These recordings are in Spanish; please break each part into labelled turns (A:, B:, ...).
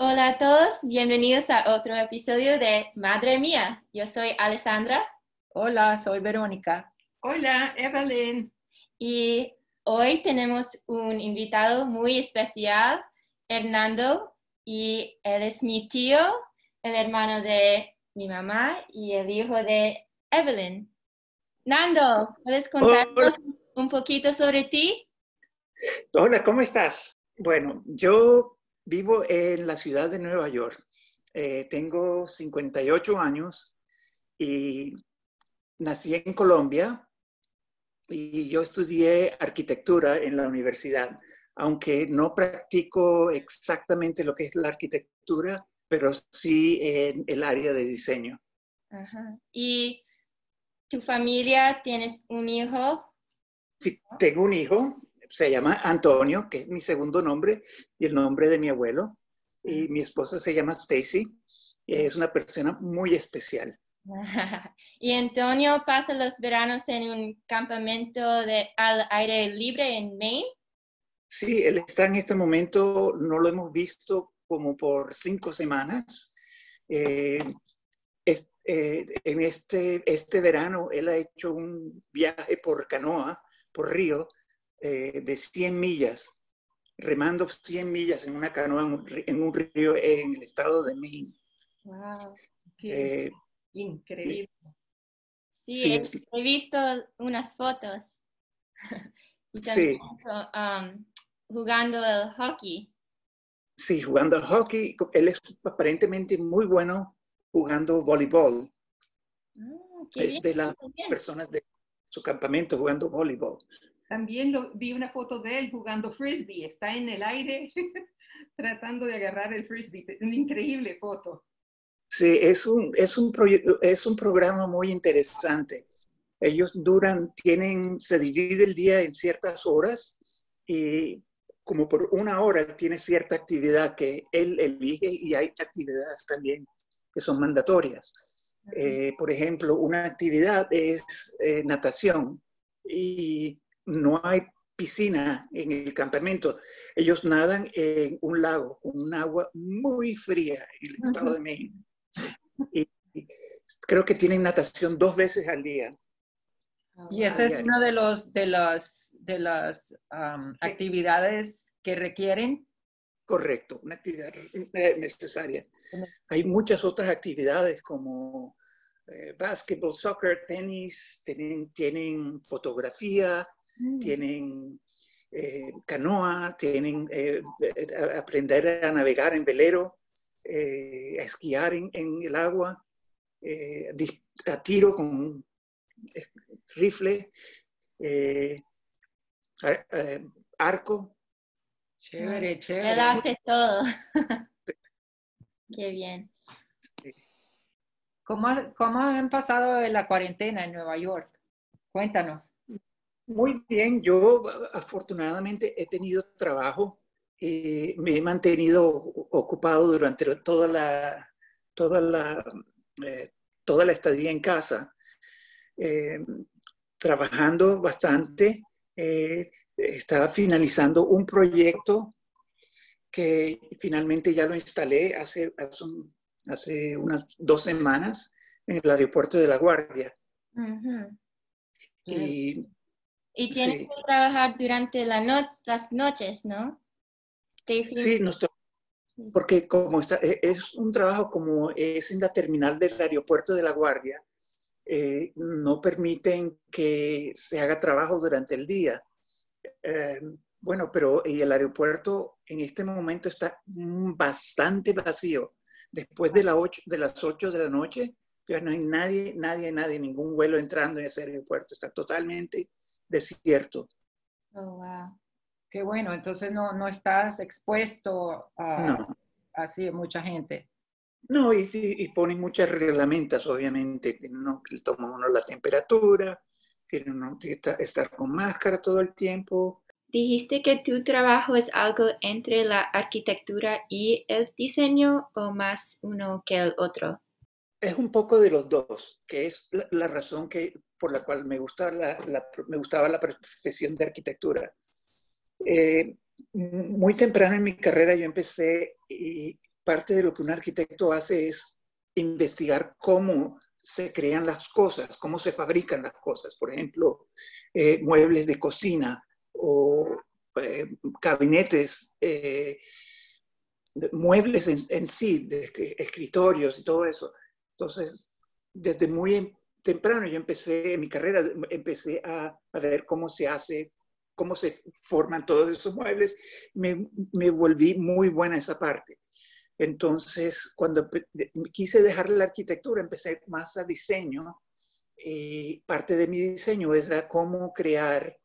A: Hola a todos, bienvenidos a otro episodio de Madre Mía. Yo soy Alessandra.
B: Hola, soy Verónica.
C: Hola, Evelyn.
A: Y hoy tenemos un invitado muy especial, Hernando, y él es mi tío, el hermano de mi mamá y el hijo de Evelyn. Nando, ¿puedes contarnos un poquito sobre ti?
D: Hola, ¿cómo estás? Bueno, yo Vivo en la ciudad de Nueva York. Eh, tengo 58 años y nací en Colombia y yo estudié arquitectura en la universidad, aunque no practico exactamente lo que es la arquitectura, pero sí en el área de diseño.
A: ¿Y tu familia tienes un hijo?
D: Sí, tengo un hijo, se llama Antonio, que es mi segundo nombre y el nombre de mi abuelo. Y mi esposa se llama Stacy. Es una persona muy especial.
A: ¿Y Antonio pasa los veranos en un campamento de, al aire libre en Maine?
D: Sí, él está en este momento, no lo hemos visto como por cinco semanas. Eh, eh, en este, este verano él ha hecho un viaje por canoa, por río, eh, de 100 millas, remando 100 millas en una canoa en un, río en el estado de Maine.
C: ¡Wow! Eh, increíble.
A: Sí, he, visto unas fotos.
D: sí.
A: Um, jugando el hockey.
D: Sí, jugando al hockey. Él es aparentemente muy bueno jugando voleibol. Ah, es de las personas de su campamento jugando voleibol.
C: También lo, vi una foto de él jugando frisbee. Está en el aire tratando de agarrar el frisbee. Una increíble foto.
D: Sí, es un, es un, es un programa muy interesante. Ellos duran, tienen, se divide el día en ciertas horas y como por una hora tiene cierta actividad que él elige y hay actividades también que son mandatorias. Eh, por ejemplo, una actividad es eh, natación y no hay piscina en el campamento. Ellos nadan en un lago con un agua muy fría en el estado de México. Y, creo que tienen natación dos veces al día.
B: Y esa es una de, los, de las, de las actividades que requieren.
D: Correcto, una actividad necesaria. Hay muchas otras actividades como eh, básquetbol, soccer, tenis, tienen, tienen fotografía, Mm. tienen eh, canoa, tienen eh, aprender a navegar en velero, eh, a esquiar en, el agua, a tiro con rifle, arco.
A: Chévere, chévere. Él hace todo. Qué bien.
B: ¿Cómo, ¿Cómo han pasado la cuarentena en Nueva York? Cuéntanos.
D: Muy bien, yo afortunadamente he tenido trabajo, y me he mantenido ocupado durante toda la, toda la, eh, toda la estadía en casa, eh, trabajando bastante. Eh, estaba finalizando un proyecto que finalmente ya lo instalé hace, hace, unas dos semanas en el aeropuerto de La Guardia.
A: Y tienes que trabajar durante la las noches, ¿no?
D: Sí, nos porque como está, e, es un trabajo como es en la terminal del aeropuerto de La Guardia, eh, no permiten que se haga trabajo durante el día. Eh, bueno, pero y el aeropuerto en este momento está bastante vacío. Después de, la ocho, de las 8 de la noche, ya no hay nadie, nadie, nadie, ningún vuelo entrando en ese aeropuerto. Está totalmente desierto.
B: Oh, wow. Qué bueno, entonces no, no estás expuesto a así mucha gente.
D: No, y, y, ponen muchas reglamentas, obviamente. No, toman uno la temperatura, tienen uno que estar con máscara todo el tiempo.
A: Dijiste que tu trabajo es algo entre la arquitectura y el diseño o más uno que el otro.
D: Es un poco de los dos, que es la, razón que, por la cual me, gusta la, me gustaba la profesión de arquitectura. Eh, muy temprano en mi carrera yo empecé y parte de lo que un arquitecto hace es investigar cómo se crean las cosas, cómo se fabrican las cosas. Por ejemplo, eh, muebles de cocina o eh, gabinetes, muebles en, sí, escritorios y todo eso. Entonces, desde muy temprano yo empecé, en mi carrera, empecé a, a ver cómo se hace cómo se forman todos esos muebles, me, me volví muy buena esa parte. Entonces, cuando quise dejar la arquitectura, empecé más a diseño. Y parte de mi diseño es cómo crear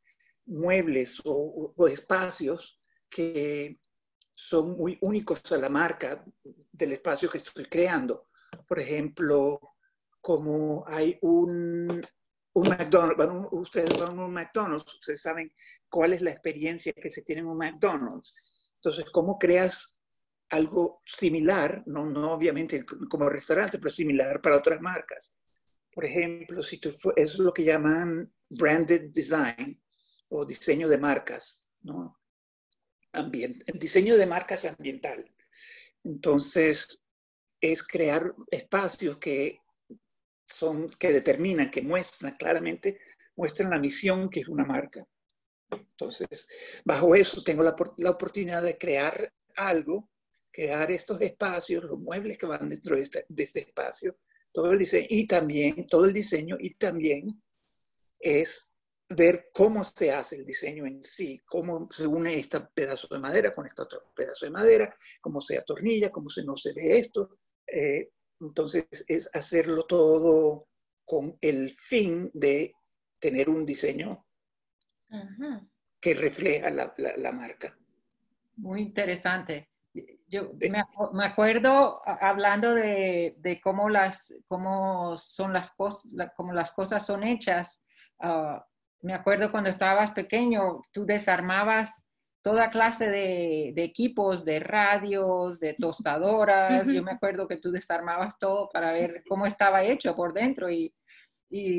D: muebles o, espacios que son muy únicos a la marca del espacio que estoy creando. Por ejemplo, como hay un, un McDonald's, ustedes van a un McDonald's, ustedes saben cuál es la experiencia que se tiene en un McDonald's. Entonces, ¿cómo creas algo similar, no, no obviamente como restaurante, pero similar para otras marcas? Por ejemplo, si tú, es lo que llaman branded design o diseño de marcas, ¿no? Ambient, diseño de marcas ambiental. Entonces, es crear espacios que son, que determinan, que muestran claramente, muestran la misión que es una marca. Entonces, bajo eso tengo la, la oportunidad de crear algo, crear estos espacios, los muebles que van dentro de este, de este espacio, todo el diseño y también todo el diseño y también es ver cómo se hace el diseño en sí, cómo se une este pedazo de madera con este otro pedazo de madera, cómo se atornilla, cómo se no se ve esto, eh, entonces, es hacerlo todo con el fin de tener un diseño que refleja la, marca.
B: Muy interesante. Yo me, acuerdo hablando de, cómo, las, cómo, son las cosas, cómo las cosas son hechas. Ah, me acuerdo cuando estabas pequeño, tú desarmabas toda clase de, equipos, de radios, de tostadoras. Yo me acuerdo que tú desarmabas todo para ver cómo estaba hecho por dentro y,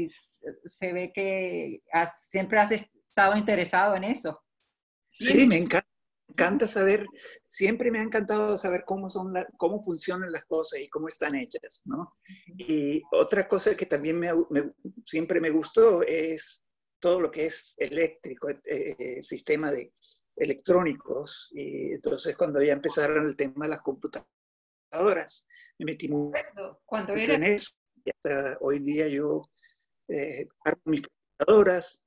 B: se ve que siempre has estado interesado en eso.
D: Sí, me encanta, saber, siempre me ha encantado saber cómo, son cómo funcionan las cosas y cómo están hechas, ¿no? Y otra cosa que también me, siempre me gustó es todo lo que es eléctrico, el eh, sistema de electrónicos. Y entonces cuando ya empezaron el tema de las computadoras, me metí muy cuando era... en eso. Y hasta hoy día yo eh, hago mis computadoras,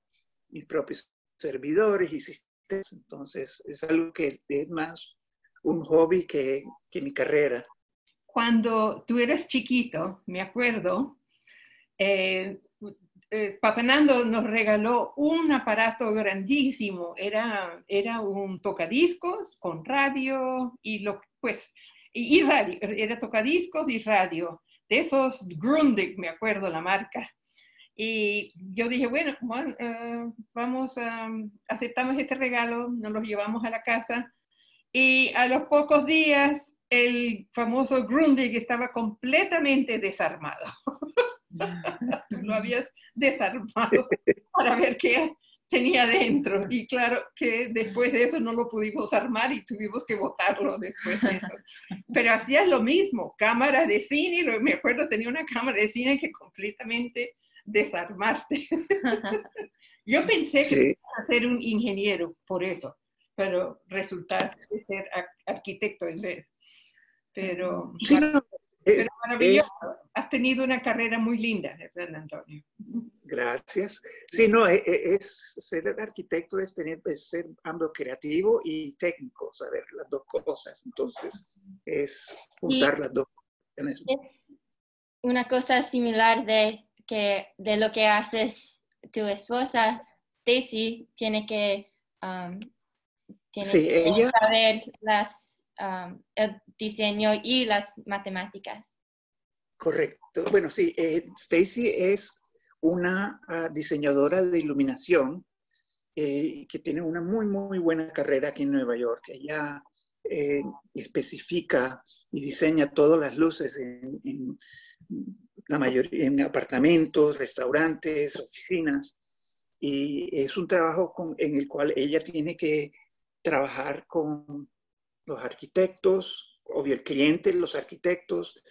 D: mis propios servidores y sistemas. Entonces es algo que es más un hobby que, que mi carrera.
C: Cuando tú eras chiquito, me acuerdo, eh, eh, Fernando nos regaló un aparato grandísimo, era, era un tocadiscos con radio y lo, pues, y, radio, era tocadiscos y radio, de esos Grundig, me acuerdo la marca. Y yo dije, bueno, eh, vamos a, aceptamos este regalo, nos lo llevamos a la casa. Y a los pocos días, el famoso Grundig estaba completamente desarmado. Lo habías desarmado para ver qué tenía dentro. Y claro que después de eso no lo pudimos armar y tuvimos que botarlo después de eso. Pero hacías lo mismo, cámara de cine, me acuerdo tenía una cámara de cine que completamente desarmaste. Yo pensé que iba a ser un ingeniero por eso, pero resultar ser arquitecto en vez. Pero,
D: sí, no,
C: pero maravilloso. Has tenido una carrera muy linda, Fernando Antonio.
D: Gracias. Sí, no, e, e, es, ser arquitecto es, tener, es ser ambos creativo y técnico, saber las dos cosas. Entonces, es juntar las dos.
A: Es una cosa similar de, que, de lo que haces tu esposa, Daisy, tiene que, um, saber las, el diseño y las matemáticas.
D: Correcto. Bueno, sí, eh, Stacy es una ah, diseñadora de iluminación eh, que tiene una muy, muy buena carrera aquí en Nueva York. Ella eh, especifica y diseña todas las luces en, la mayoría, en apartamentos, restaurantes, oficinas. Y es un trabajo en el cual ella tiene que trabajar con los arquitectos, obvio el cliente, los arquitectos,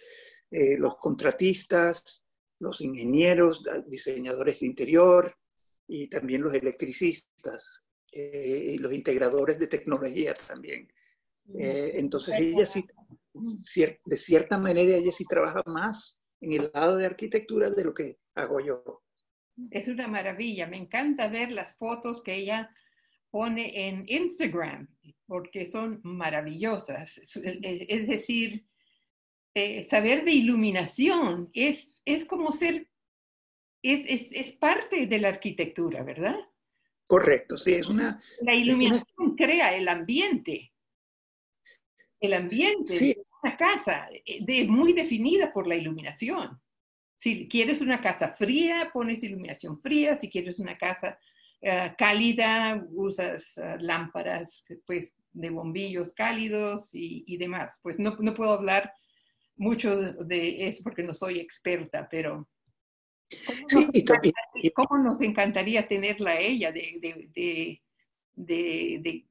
D: eh, los contratistas, los ingenieros, diseñadores de interior y también los electricistas eh, y los integradores de tecnología también. Eh, entonces ella sí, de cierta manera, ella sí trabaja más en el lado de arquitectura de lo que hago yo.
C: Es una maravilla, me encanta ver las fotos que ella pone en Instagram, porque son maravillosas. Es, decir, eh, saber de iluminación es, es como ser, es, es, parte de la arquitectura, ¿verdad?
D: Correcto, sí, es una...
C: La iluminación crea el ambiente. El ambiente de una casa es eh, muy definida por la iluminación. Si quieres una casa fría, pones iluminación fría. Si quieres una casa eh, cálida, usas lámparas pues, de bombillos cálidos y, demás. Pues no, no, puedo hablar mucho de eso porque no soy experta, pero ¿cómo, nos, encantaría, tenerla a ella de, de,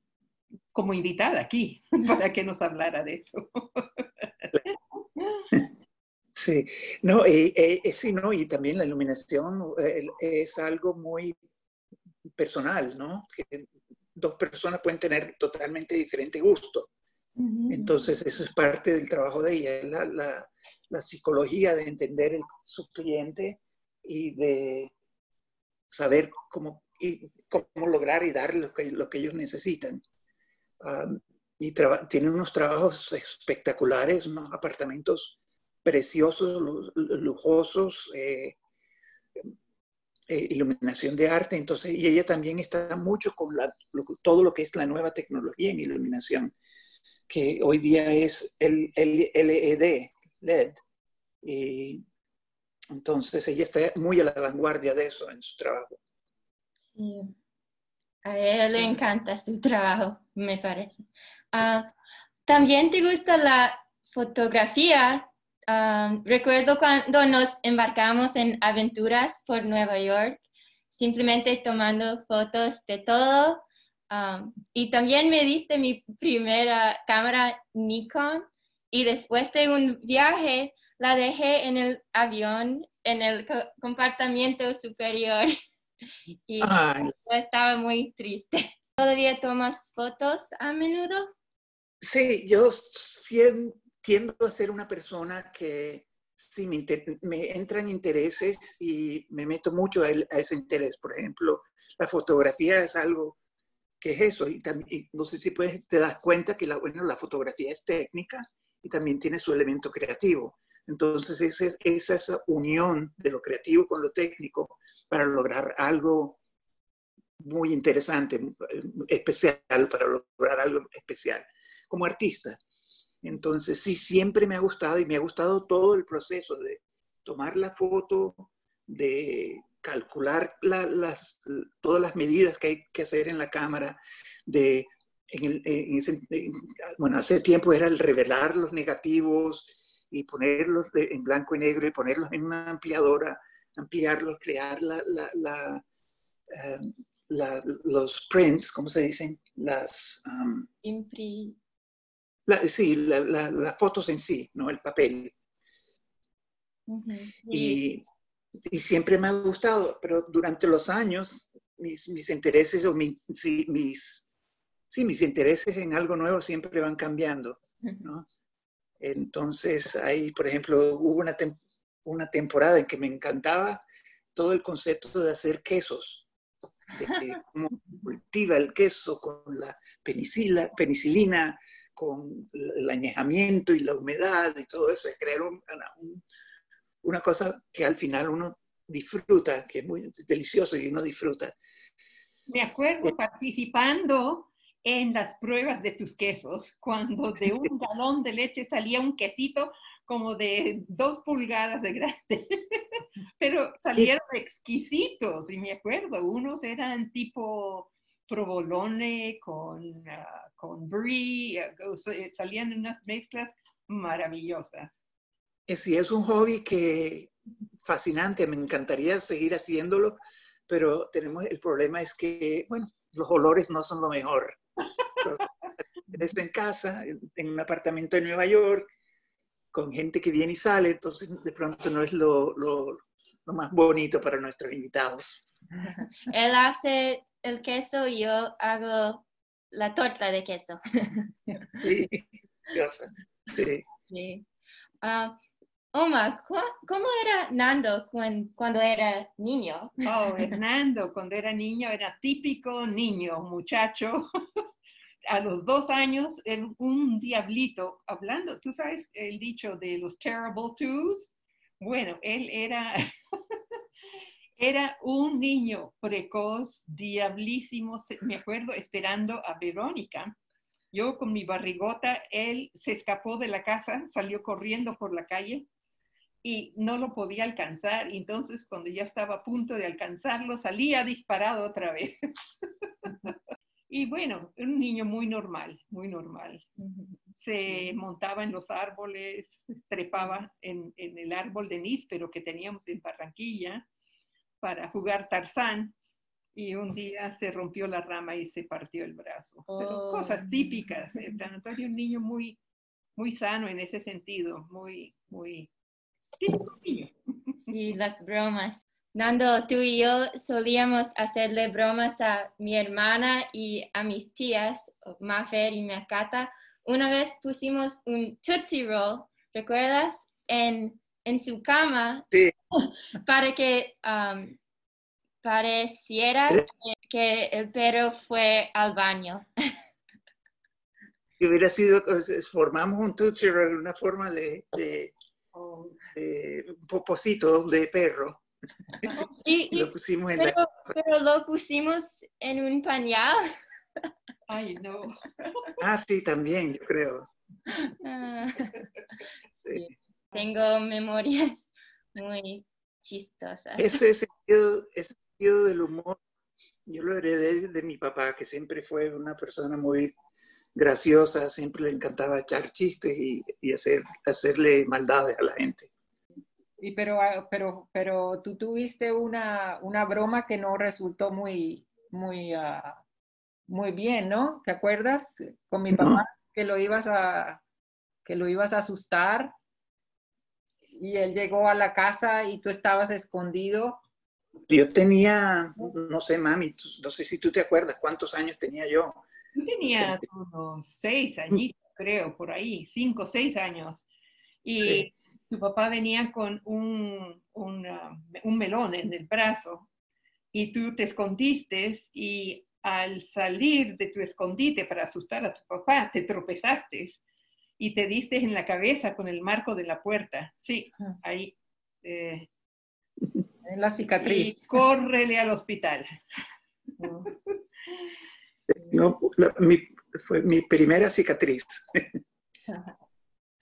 C: como invitada aquí para que nos hablara de eso?
D: Sí, no, eh, eh, sí, no, y también la iluminación eh, es algo muy personal, ¿no? Que dos personas pueden tener totalmente diferente gusto. Entonces, eso es parte del trabajo de ella, la, la, la psicología de entender el, su cliente y de saber cómo, y cómo lograr y dar lo que, lo que ellos necesitan. y tiene unos trabajos espectaculares, unos apartamentos preciosos, lujosos, eh, eh, iluminación de arte, entonces, y ella también está mucho con la, todo lo que es la nueva tecnología en iluminación que hoy día es el, LED, LED. Y entonces ella está muy a la vanguardia de eso en su trabajo.
A: Sí. A ella le encanta su trabajo, me parece. Ah, ¿También te gusta la fotografía? Ah, recuerdo cuando nos embarcamos en aventuras por Nueva York, simplemente tomando fotos de todo y también me diste mi primera cámara Nikon y después de un viaje la dejé en el avión, en el compartimiento superior y estaba muy triste. ¿Todavía tomas fotos a menudo?
D: Sí, yo tiendo a ser una persona que sí me, me entran intereses y me meto mucho a, ese interés. Por ejemplo, la fotografía es algo que es eso. Y, también, no sé si puedes, te das cuenta que la, bueno, la fotografía es técnica y también tiene su elemento creativo. Entonces, esa es esa unión de lo creativo con lo técnico para lograr algo muy interesante, especial, para lograr algo especial como artista. Entonces, sí, siempre me ha gustado y me ha gustado todo el proceso de tomar la foto, de calcular las, todas las medidas que hay que hacer en la cámara, de, bueno, hace tiempo era el revelar los negativos y ponerlos en blanco y negro y ponerlos en una ampliadora, ampliarlos, crear la, em, los prints, ¿cómo se dicen? Las... Um, sí, las fotos en sí, ¿no? El papel. Y y siempre me ha gustado, pero durante los años mis, mis intereses o mis, sí, mis intereses en algo nuevo siempre van cambiando, ¿no? Entonces, ahí, por ejemplo, hubo una, una temporada en que me encantaba todo el concepto de hacer quesos, de cómo cultiva el queso con la penicilina, con el añejamiento y la humedad y todo eso, es crear una cosa que al final uno disfruta, que es muy delicioso y uno disfruta.
C: Me acuerdo participando en las pruebas de tus quesos, cuando de un galón de leche salía un quesito como de dos pulgadas de grande, pero salieron exquisitos, y me acuerdo, unos eran tipo provolone con, uh, con brie, uh, salían unas mezclas maravillosas.
D: Sí, es un hobby que fascinante, me encantaría seguir haciéndolo, pero tenemos el problema es que, bueno, los olores no son lo mejor. Eso en casa, en un apartamento en Nueva York, con gente que viene y sale, entonces de pronto no es lo, lo, lo más bonito para nuestros invitados.
A: Él hace el queso y yo hago la torta de queso.
D: Sí, sí.
A: sí. Uh, Oma, ¿cómo era Nando cuando era niño?
C: Oh, Hernando, cuando era niño era típico niño, muchacho. A los dos años, era un diablito, hablando, tú sabes el dicho de los terrible twos. Bueno, él era, era un niño precoz, diablísimo, me acuerdo, esperando a Verónica. Yo con mi barrigota, él se escapó de la casa, salió corriendo por la calle y no lo podía alcanzar. Entonces, cuando ya estaba a punto de alcanzarlo, salía disparado otra vez. y bueno, un niño muy normal, muy normal. Se montaba en los árboles, trepaba en, el árbol de níspero que teníamos en Barranquilla para jugar tarzán. Y un día se rompió la rama y se partió el brazo. Pero cosas oh. típicas. El Antonio, un niño muy, muy sano en ese sentido, muy, muy
A: Sí, las bromas. Nando, tú y yo solíamos hacerle bromas a mi hermana y a mis tías, Mafer y Makata. Una vez pusimos un Tootsie Roll, ¿recuerdas? En, en su cama para que um, pareciera que, el perro fue al baño.
D: Que hubiera sido, formamos un Tootsie una forma de un poposito de perro.
A: Y, lo pusimos en pero, pero lo pusimos en un pañal.
C: Ay, no.
D: Ah, sí, también, yo creo.
A: Ah. sí. Tengo memorias muy chistosas.
D: Ese sentido, ese sentido del humor, yo lo heredé de mi papá, que siempre fue una persona muy graciosa, siempre le encantaba echar chistes y, y hacer, hacerle maldades a la gente.
B: Y pero, ah, pero, pero tú tuviste una, una broma que no resultó muy, muy, uh, muy bien, ¿no? ¿Te acuerdas? Con mi papá que lo ibas a, que lo ibas a asustar y él llegó a la casa y tú estabas escondido.
D: Yo tenía, no sé, mami, no sé si tú te acuerdas cuántos años tenía yo.
C: Yo tenía unos seis añitos, creo, por ahí, cinco, seis años. Y tu papá venía con un, un melón en el brazo y tú te escondiste y al salir de tu escondite para asustar a tu papá, te tropezaste y te diste en la cabeza con el marco de la puerta. Sí, ahí.
B: Eh, en la cicatriz.
C: Y córrele al hospital.
D: No, mi, fue mi primera cicatriz.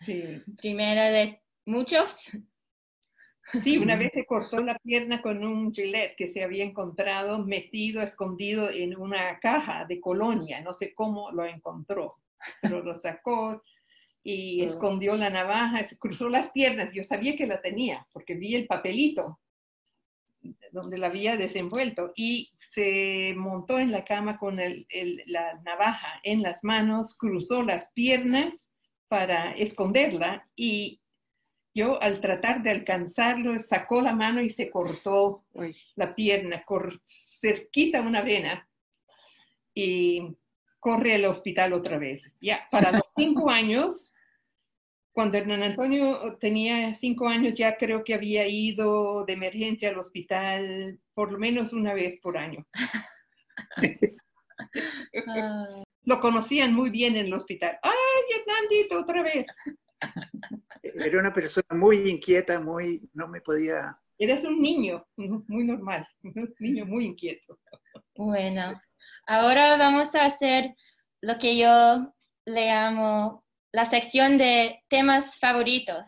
A: Sí. Primera de ¿Muchos?
C: Sí, una vez se cortó la pierna con un gilet que se había encontrado metido, escondido en una caja de colonia. No sé cómo lo encontró, pero lo sacó y oh. escondió la navaja, se cruzó las piernas. Yo sabía que la tenía porque vi el papelito donde la había desenvuelto y se montó en la cama con la navaja en las manos, cruzó las piernas para esconderla y yo al tratar de alcanzarlo, sacó la mano y se cortó la pierna, cerquita una vena. Y corre al hospital otra vez. Ya, para los cinco años, cuando Hernán Antonio tenía cinco años, ya creo que había ido de emergencia al hospital por lo menos una vez por año.
A: Ah,
C: Lo conocían muy bien en el hospital. ¡Ay, Hernandito, otra vez!
D: Era una persona muy inquieta, muy, no me podía...
C: Eres un niño, muy normal, un niño muy inquieto.
A: Bueno, ahora vamos a hacer lo que yo le llamo la sección de temas favoritos.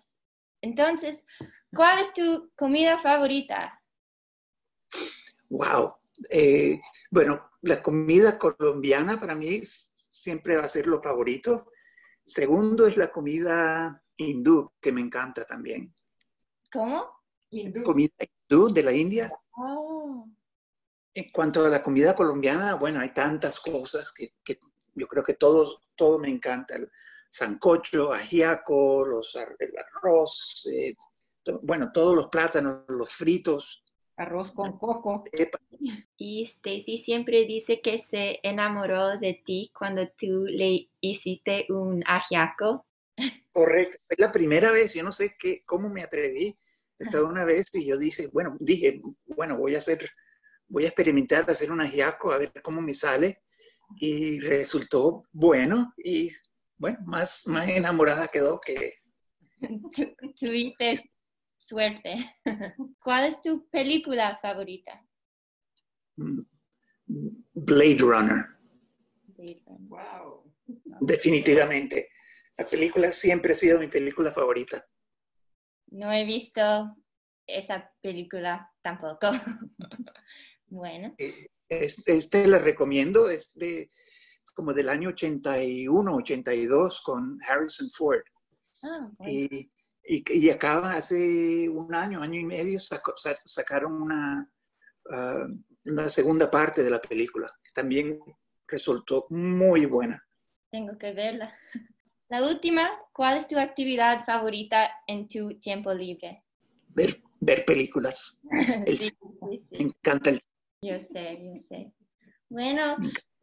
A: Entonces, ¿cuál es tu comida favorita?
D: Wow. Eh, bueno, la comida colombiana para mí siempre va a ser lo favorito. Segundo es la comida hindú, que me encanta también.
A: ¿Cómo?
C: Hindú.
D: Comida hindú de la India.
A: Oh,
D: En cuanto a la comida colombiana, bueno, hay tantas cosas que, que yo creo que todos, todo me encanta. Sancocho, ajiaco, los, el arroz, eh, to- bueno, todos los plátanos, los fritos.
B: Arroz con coco.
D: epa.
A: Y Stacy siempre dice que se enamoró de ti cuando tú le hiciste un ajiaco.
D: Correcto. Es la primera vez, yo no sé qué, cómo me atreví. Estaba una vez y yo dije, bueno, dije, bueno, voy a hacer, voy a experimentar hacer un ajiaco a ver cómo me sale. Y resultó bueno y bueno, más, más enamorada quedó que
A: Tu- Tuviste suerte. ¿Cuál es tu película favorita?
D: mm, Blade Runner,
C: Wow.
D: definitivamente. La película siempre ha sido mi película favorita.
A: No he visto esa película tampoco. Bueno,
D: Es- Este la recomiendo, es de como del año 81, 82 con Harrison Ford.
A: ah, bueno.
D: Y, y, y acá hace un año, año y medio, sacó- sa- sacaron una, ah, una segunda parte de la película. También resultó muy buena.
A: tengo que verla. La última, ¿cuál es tu actividad favorita en tu tiempo libre?
D: Ver, ver películas. El
A: Sí,
D: cine.
A: sí,
D: Me
A: sí.
D: encanta el
A: Yo sé, yo sé. Bueno,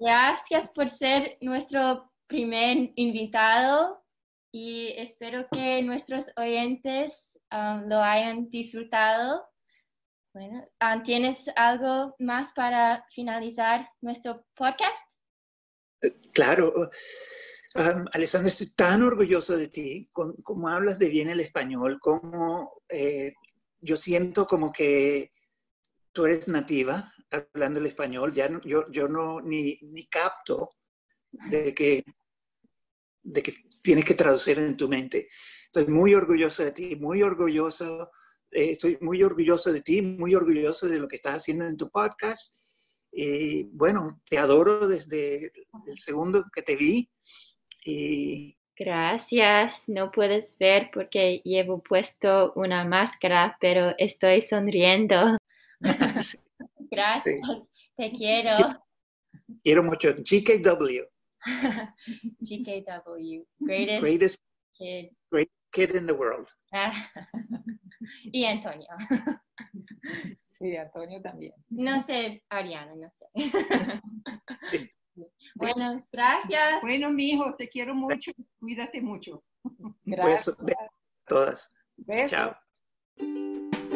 A: gracias por ser nuestro primer invitado y espero que nuestros oyentes um, lo hayan disfrutado. Bueno, um, ¿tienes algo más para finalizar nuestro podcast?
D: Claro. Am, Alessandra, estoy tan orgulloso de ti, como hablas de bien el español, como eh, yo siento como que tú eres nativa hablando el español, ya no- yo, yo no ni, ni capto de que, de que tienes que traducir en tu mente. Estoy muy orgulloso de ti, muy orgulloso, eh, estoy muy orgulloso de ti, muy orgulloso de lo que estás haciendo en tu podcast. Y bueno, te adoro desde el segundo que te vi. Y
A: Gracias. No puedes ver porque llevo puesto una máscara, pero estoy sonriendo.
D: sí,
A: Gracias. Te quiero.
D: quiero mucho. GKW,
A: GKW, greatest
D: greatest
A: kid.
D: great kid in the world.
A: Y Antonio.
B: Sí, Antonio también.
A: No sé, Ariana, no sé. Bueno, gracias.
C: Bueno, mi hijo, te quiero mucho. Cuídate mucho.
B: Gracias.
D: be- todas.
B: Besos.
D: Chao.